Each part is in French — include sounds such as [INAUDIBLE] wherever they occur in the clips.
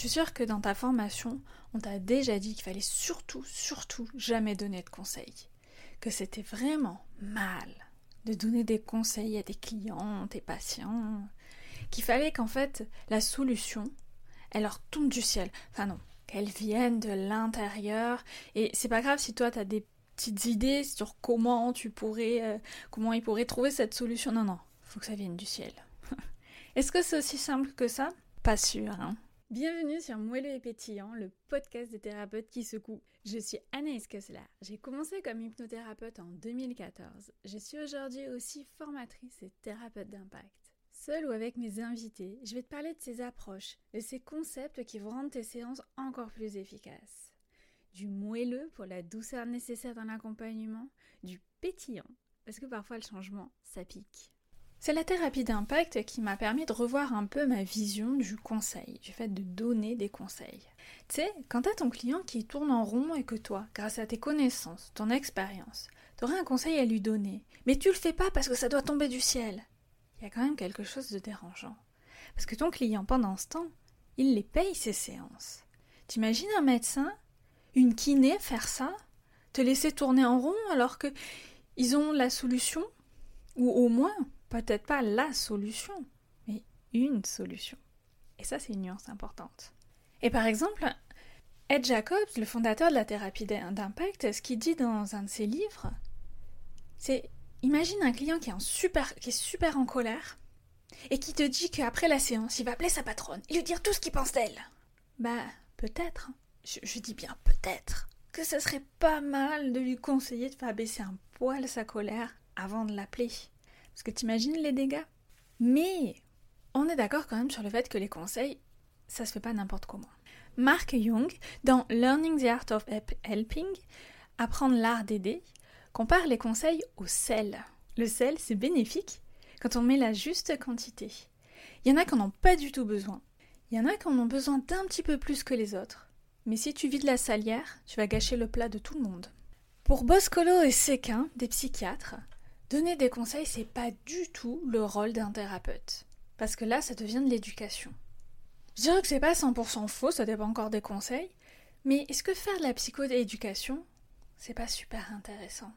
Je suis sûre que dans ta formation, on t'a déjà dit qu'il fallait surtout, surtout jamais donner de conseils. Que c'était vraiment mal de donner des conseils à tes clients, tes patients. Qu'il fallait qu'en fait, la solution, elle leur tombe du ciel. Enfin non, qu'elle vienne de l'intérieur. Et c'est pas grave si toi, t'as des petites idées sur comment tu pourrais, euh, comment ils pourraient trouver cette solution. Non, non, faut que ça vienne du ciel. [LAUGHS] Est-ce que c'est aussi simple que ça? Pas sûr, hein. Bienvenue sur Moelleux et Pétillant, le podcast des thérapeutes qui secouent. Je suis Anaïs Kessler. J'ai commencé comme hypnothérapeute en 2014. Je suis aujourd'hui aussi formatrice et thérapeute d'impact. Seule ou avec mes invités, je vais te parler de ces approches, de ces concepts qui vont rendre tes séances encore plus efficaces. Du moelleux pour la douceur nécessaire dans l'accompagnement, du pétillant, parce que parfois le changement, ça pique. C'est la thérapie d'impact qui m'a permis de revoir un peu ma vision du conseil, du fait de donner des conseils. Tu sais, quand t'as ton client qui tourne en rond et que toi, grâce à tes connaissances, ton expérience, t'aurais un conseil à lui donner, mais tu le fais pas parce que ça doit tomber du ciel, il y a quand même quelque chose de dérangeant. Parce que ton client, pendant ce temps, il les paye ses séances. T'imagines un médecin, une kiné faire ça, te laisser tourner en rond alors que ils ont la solution, ou au moins peut-être pas la solution, mais une solution. Et ça, c'est une nuance importante. Et par exemple, Ed Jacobs, le fondateur de la thérapie d'impact, ce qu'il dit dans un de ses livres, c'est imagine un client qui est, super, en colère et qui te dit qu'après la séance, il va appeler sa patronne et lui dire tout ce qu'il pense d'elle. Bah, peut-être, je, je dis bien peut-être, que ce serait pas mal de lui conseiller de faire baisser un poil sa colère avant de l'appeler. Parce que t'imagines les dégâts Mais on est d'accord quand même sur le fait que les conseils, ça se fait pas n'importe comment. Mark Jung, dans Learning the Art of Helping, Apprendre l'art d'aider, compare les conseils au sel. Le sel, c'est bénéfique quand on met la juste quantité. Il y en a qui n'en ont pas du tout besoin. Il y en a qui en ont besoin d'un petit peu plus que les autres. Mais si tu vides la salière, tu vas gâcher le plat de tout le monde. Pour Boscolo et Séquin, des psychiatres, Donner des conseils, c'est pas du tout le rôle d'un thérapeute. Parce que là, ça devient de l'éducation. Je dirais que c'est pas 100% faux, ça dépend encore des conseils. Mais est-ce que faire de la psycho-éducation, c'est pas super intéressant?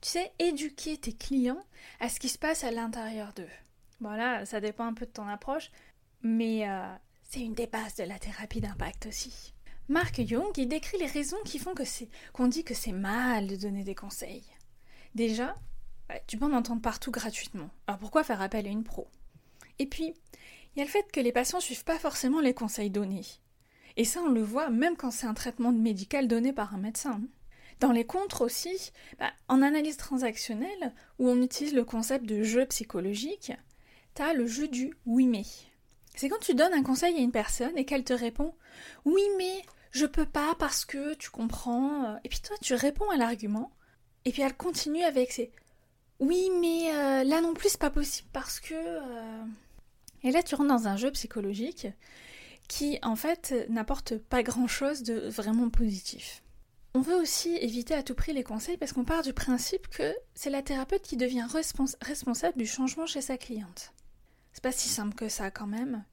Tu sais, éduquer tes clients à ce qui se passe à l'intérieur d'eux. Voilà, ça dépend un peu de ton approche, mais euh, c'est une des bases de la thérapie d'impact aussi. Mark Jung, il décrit les raisons qui font que c'est qu'on dit que c'est mal de donner des conseils. Déjà, tu peux en entendre partout gratuitement. Alors pourquoi faire appel à une pro? Et puis, il y a le fait que les patients suivent pas forcément les conseils donnés. Et ça, on le voit même quand c'est un traitement médical donné par un médecin. Dans les contres aussi, bah, en analyse transactionnelle, où on utilise le concept de jeu psychologique, t'as le jeu du oui mais. C'est quand tu donnes un conseil à une personne et qu'elle te répond oui mais je peux pas parce que tu comprends. Et puis toi tu réponds à l'argument et puis elle continue avec ses oui, mais euh, là non plus, c'est pas possible parce que. Euh, et là, tu rentres dans un jeu psychologique qui, en fait, n'apporte pas grand-chose de vraiment positif. On veut aussi éviter à tout prix les conseils parce qu'on part du principe que c'est la thérapeute qui devient responsable du changement chez sa cliente. C'est pas si simple que ça quand même.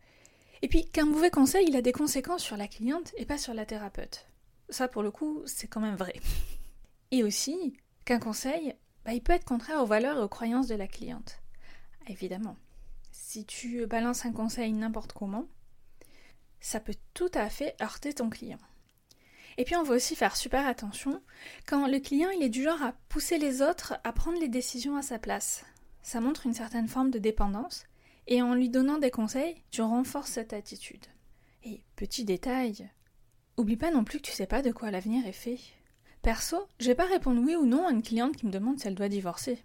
Et puis qu'un mauvais conseil, il a des conséquences sur la cliente et pas sur la thérapeute. Ça pour le coup, c'est quand même vrai. Et aussi qu'un conseil, bah, il peut être contraire aux valeurs et aux croyances de la cliente. Évidemment, si tu balances un conseil n'importe comment, ça peut tout à fait heurter ton client. Et puis on va aussi faire super attention quand le client il est du genre à pousser les autres à prendre les décisions à sa place. Ça montre une certaine forme de dépendance et en lui donnant des conseils, tu renforces cette attitude. Et petit détail, oublie pas non plus que tu sais pas de quoi l'avenir est fait. Perso, je vais pas répondre oui ou non à une cliente qui me demande si elle doit divorcer.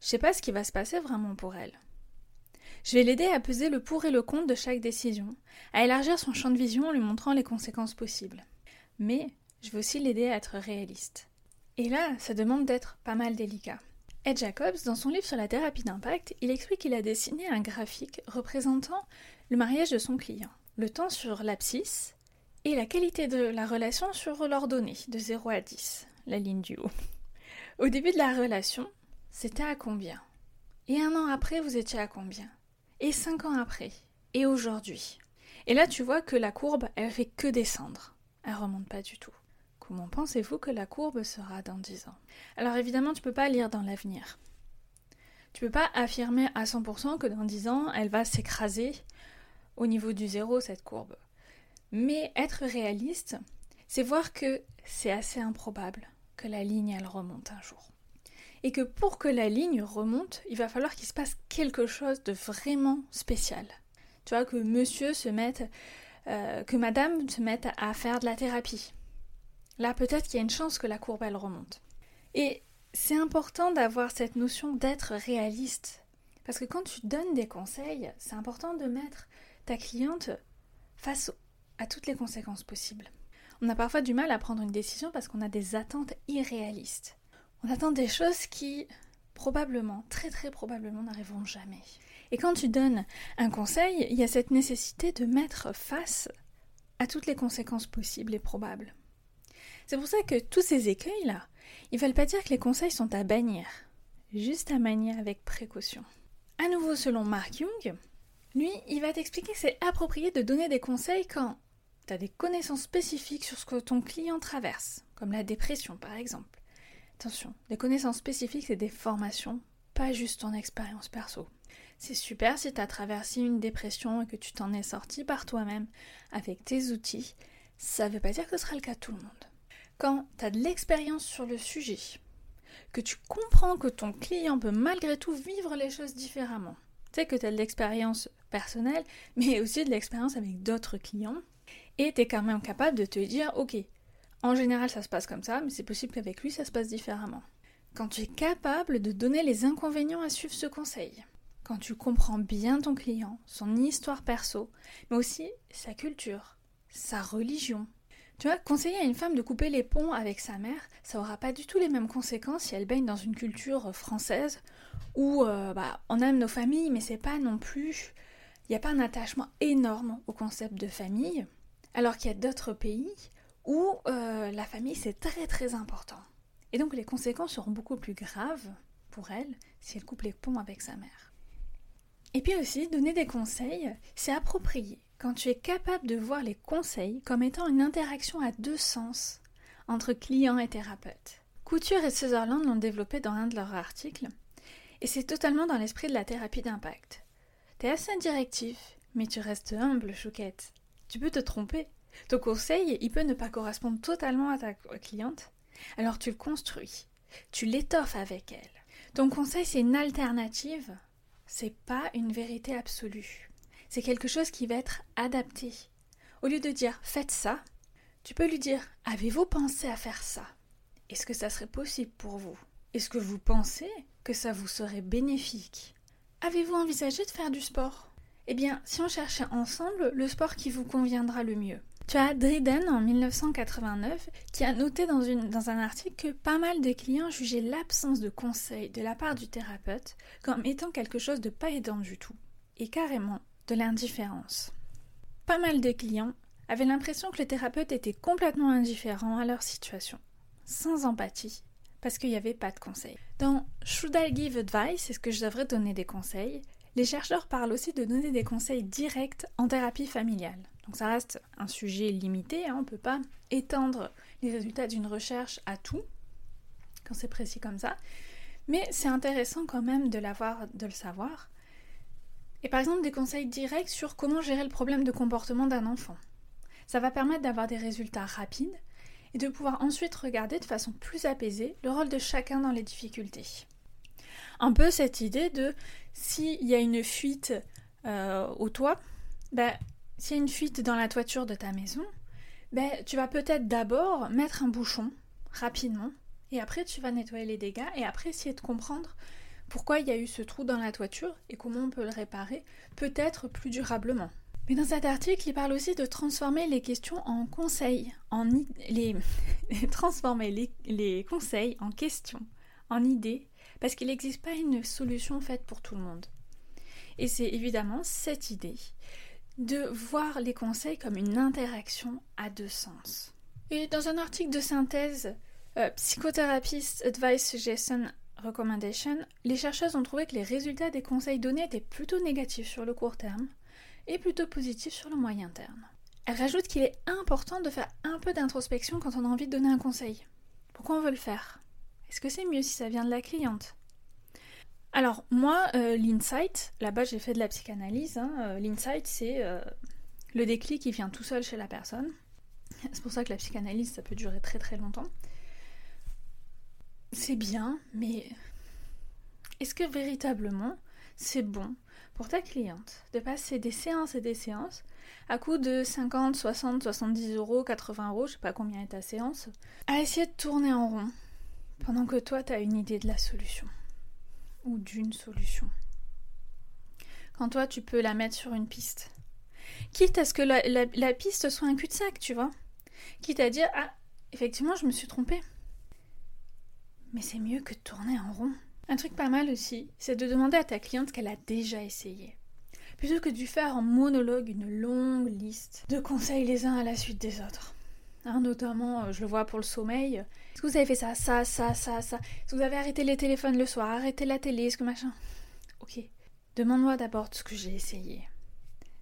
Je sais pas ce qui va se passer vraiment pour elle. Je vais l'aider à peser le pour et le contre de chaque décision, à élargir son champ de vision en lui montrant les conséquences possibles. Mais je vais aussi l'aider à être réaliste. Et là, ça demande d'être pas mal délicat. Ed Jacobs, dans son livre sur la thérapie d'impact, il explique qu'il a dessiné un graphique représentant le mariage de son client. Le temps sur l'abscisse, et la qualité de la relation sur l'ordonnée de 0 à 10, la ligne du haut. Au début de la relation, c'était à combien? Et un an après, vous étiez à combien? Et cinq ans après? Et aujourd'hui? Et là, tu vois que la courbe, elle fait que descendre. Elle remonte pas du tout. Comment pensez-vous que la courbe sera dans 10 ans? Alors évidemment, tu peux pas lire dans l'avenir. Tu peux pas affirmer à 100% que dans 10 ans, elle va s'écraser au niveau du zéro, cette courbe. Mais être réaliste, c'est voir que c'est assez improbable que la ligne, elle remonte un jour. Et que pour que la ligne remonte, il va falloir qu'il se passe quelque chose de vraiment spécial. Tu vois, que monsieur se mette, euh, que madame se mette à faire de la thérapie. Là, peut-être qu'il y a une chance que la courbe, elle remonte. Et c'est important d'avoir cette notion d'être réaliste. Parce que quand tu donnes des conseils, c'est important de mettre ta cliente face à toutes les conséquences possibles. On a parfois du mal à prendre une décision parce qu'on a des attentes irréalistes. On attend des choses qui, probablement, très très probablement, n'arriveront jamais. Et quand tu donnes un conseil, il y a cette nécessité de mettre face à toutes les conséquences possibles et probables. C'est pour ça que tous ces écueils-là, ils ne veulent pas dire que les conseils sont à bannir, juste à manier avec précaution. À nouveau, selon Mark Jung, lui, il va t'expliquer que c'est approprié de donner des conseils quand tu des connaissances spécifiques sur ce que ton client traverse, comme la dépression par exemple. Attention, des connaissances spécifiques, c'est des formations, pas juste ton expérience perso. C'est super si tu as traversé une dépression et que tu t'en es sorti par toi-même avec tes outils. Ça ne veut pas dire que ce sera le cas de tout le monde. Quand tu as de l'expérience sur le sujet, que tu comprends que ton client peut malgré tout vivre les choses différemment, tu sais que tu as de l'expérience personnelle, mais aussi de l'expérience avec d'autres clients, et tu es quand même capable de te dire, ok, en général ça se passe comme ça, mais c'est possible qu'avec lui ça se passe différemment. Quand tu es capable de donner les inconvénients à suivre ce conseil, quand tu comprends bien ton client, son histoire perso, mais aussi sa culture, sa religion, tu vois, conseiller à une femme de couper les ponts avec sa mère, ça aura pas du tout les mêmes conséquences si elle baigne dans une culture française où euh, bah, on aime nos familles, mais c'est pas non plus. Il n'y a pas un attachement énorme au concept de famille, alors qu'il y a d'autres pays où euh, la famille c'est très très important. Et donc les conséquences seront beaucoup plus graves pour elle si elle coupe les ponts avec sa mère. Et puis aussi, donner des conseils, c'est approprié quand tu es capable de voir les conseils comme étant une interaction à deux sens entre client et thérapeute. Couture et Sutherland l'ont développé dans un de leurs articles, et c'est totalement dans l'esprit de la thérapie d'impact. T'es assez directif, mais tu restes humble, chouquette. Tu peux te tromper. Ton conseil, il peut ne pas correspondre totalement à ta cliente. Alors tu le construis, tu l'étoffes avec elle. Ton conseil, c'est une alternative, c'est pas une vérité absolue c'est quelque chose qui va être adapté. Au lieu de dire faites ça, tu peux lui dire avez-vous pensé à faire ça? Est-ce que ça serait possible pour vous? Est-ce que vous pensez que ça vous serait bénéfique? Avez-vous envisagé de faire du sport? Eh bien, si on cherchait ensemble le sport qui vous conviendra le mieux. Tu as Driden en 1989 qui a noté dans, un article que pas mal de clients jugeaient l'absence de conseils de la part du thérapeute comme étant quelque chose de pas aidant du tout. Et carrément, de l'indifférence. Pas mal de clients avaient l'impression que le thérapeute était complètement indifférent à leur situation, sans empathie, parce qu'il n'y avait pas de conseils. Dans Should I Give Advice, est-ce que je devrais donner des conseils Les chercheurs parlent aussi de donner des conseils directs en thérapie familiale. Donc ça reste un sujet limité, hein, on ne peut pas étendre les résultats d'une recherche à tout, quand c'est précis comme ça, mais c'est intéressant quand même de l'avoir, de le savoir, et par exemple des conseils directs sur comment gérer le problème de comportement d'un enfant. Ça va permettre d'avoir des résultats rapides et de pouvoir ensuite regarder de façon plus apaisée le rôle de chacun dans les difficultés. Un peu cette idée de s'il y a une fuite euh, au toit, ben, s'il y a une fuite dans la toiture de ta maison, ben, tu vas peut-être d'abord mettre un bouchon rapidement et après tu vas nettoyer les dégâts et après essayer de comprendre pourquoi il y a eu ce trou dans la toiture et comment on peut le réparer, peut-être plus durablement. Mais dans cet article, il parle aussi de transformer les questions en conseils, en les, [LAUGHS] transformer les, les, conseils en questions, en idées, parce qu'il n'existe pas une solution faite pour tout le monde. Et c'est évidemment cette idée de voir les conseils comme une interaction à deux sens. Et dans un article de synthèse, euh, Psychotherapist Advice Suggestion Recommendation, les chercheurs ont trouvé que les résultats des conseils donnés étaient plutôt négatifs sur le court terme et plutôt positif sur le moyen terme. Elle rajoute qu'il est important de faire un peu d'introspection quand on a envie de donner un conseil. Pourquoi on veut le faire? Est-ce que c'est mieux si ça vient de la cliente? Alors, moi, euh, l'insight, là-bas j'ai fait de la psychanalyse, hein, euh, l'insight c'est euh, le déclic qui vient tout seul chez la personne. C'est pour ça que la psychanalyse, ça peut durer très très longtemps. C'est bien, mais est-ce que véritablement c'est bon pour ta cliente de passer des séances et des séances à coût de 50, 60, 70 euros, 80 euros, je sais pas combien est ta séance, à essayer de tourner en rond? Pendant que toi tu as une idée de la solution ou d'une solution. Quand toi tu peux la mettre sur une piste. Quitte à ce que la, piste soit un cul-de-sac, tu vois. Quitte à dire Ah, effectivement, je me suis trompée. Mais c'est mieux que de tourner en rond. Un truc pas mal aussi, c'est de demander à ta cliente ce qu'elle a déjà essayé. Plutôt que de faire en monologue une longue liste de conseils les uns à la suite des autres. Hein, notamment, euh, je le vois pour le sommeil. Est-ce que vous avez fait ça, ça, ça, ça, ça? Est-ce que vous avez arrêté les téléphones le soir, arrêté la télé, est-ce que machin? Ok. Demande-moi d'abord ce que j'ai essayé.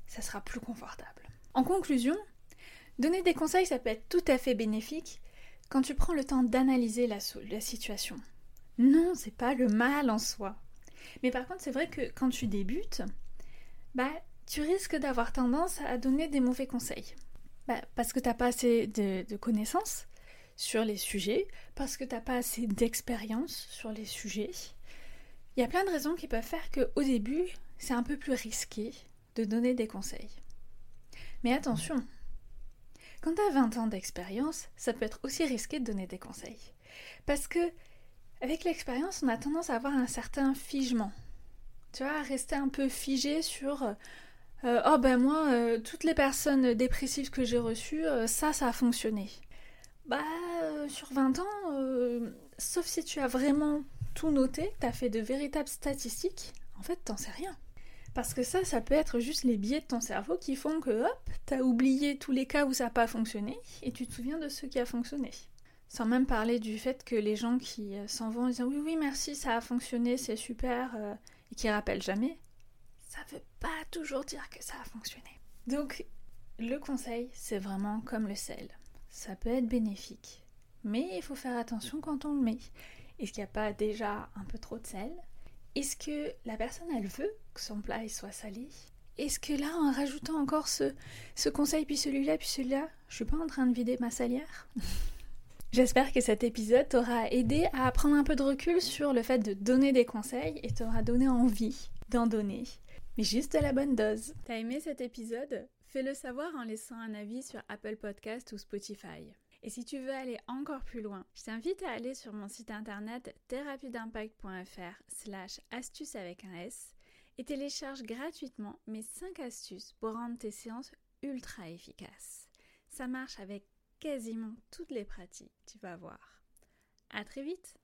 Ça sera plus confortable. En conclusion, donner des conseils, ça peut être tout à fait bénéfique quand tu prends le temps d'analyser la, la situation. Non, c'est pas le mal en soi. Mais par contre, c'est vrai que quand tu débutes, bah, tu risques d'avoir tendance à donner des mauvais conseils. Bah, parce que t'as pas assez de, connaissances sur les sujets, parce que t'as pas assez d'expérience sur les sujets. Il y a plein de raisons qui peuvent faire qu'au début, c'est un peu plus risqué de donner des conseils. Mais attention, quand tu as 20 ans d'expérience, ça peut être aussi risqué de donner des conseils. Parce que, avec l'expérience, on a tendance à avoir un certain figement. Tu vois, à rester un peu figé sur euh, Oh ben moi, euh, toutes les personnes dépressives que j'ai reçues, euh, ça, ça a fonctionné. Bah, sur 20 ans, sauf si tu as vraiment tout noté, tu as fait de véritables statistiques, en fait, t'en sais rien. Parce que ça, ça peut être juste les biais de ton cerveau qui font que hop, t'as oublié tous les cas où ça n'a pas fonctionné et tu te souviens de ce qui a fonctionné. Sans même parler du fait que les gens qui s'en vont en disant oui, oui, merci, ça a fonctionné, c'est super, et qui rappellent jamais, ça veut pas toujours dire que ça a fonctionné. Donc, le conseil, c'est vraiment comme le sel. Ça peut être bénéfique, mais il faut faire attention quand on le met. Est-ce qu'il n'y a pas déjà un peu trop de sel? Est-ce que la personne, elle veut que son plat soit salé? Est-ce que là, en rajoutant encore ce, ce conseil, puis celui-là, puis celui-là, je suis pas en train de vider ma salière? [LAUGHS] J'espère que cet épisode t'aura aidé à prendre un peu de recul sur le fait de donner des conseils et t'aura donné envie d'en donner. Mais juste la bonne dose. T'as aimé cet épisode? Fais-le savoir en laissant un avis sur Apple Podcast ou Spotify. Et si tu veux aller encore plus loin, je t'invite à aller sur mon site internet thérapie-d'impact.fr slash astuces avec un S et télécharge gratuitement mes 5 astuces pour rendre tes séances ultra efficaces. Ça marche avec quasiment toutes les pratiques, tu vas voir. À très vite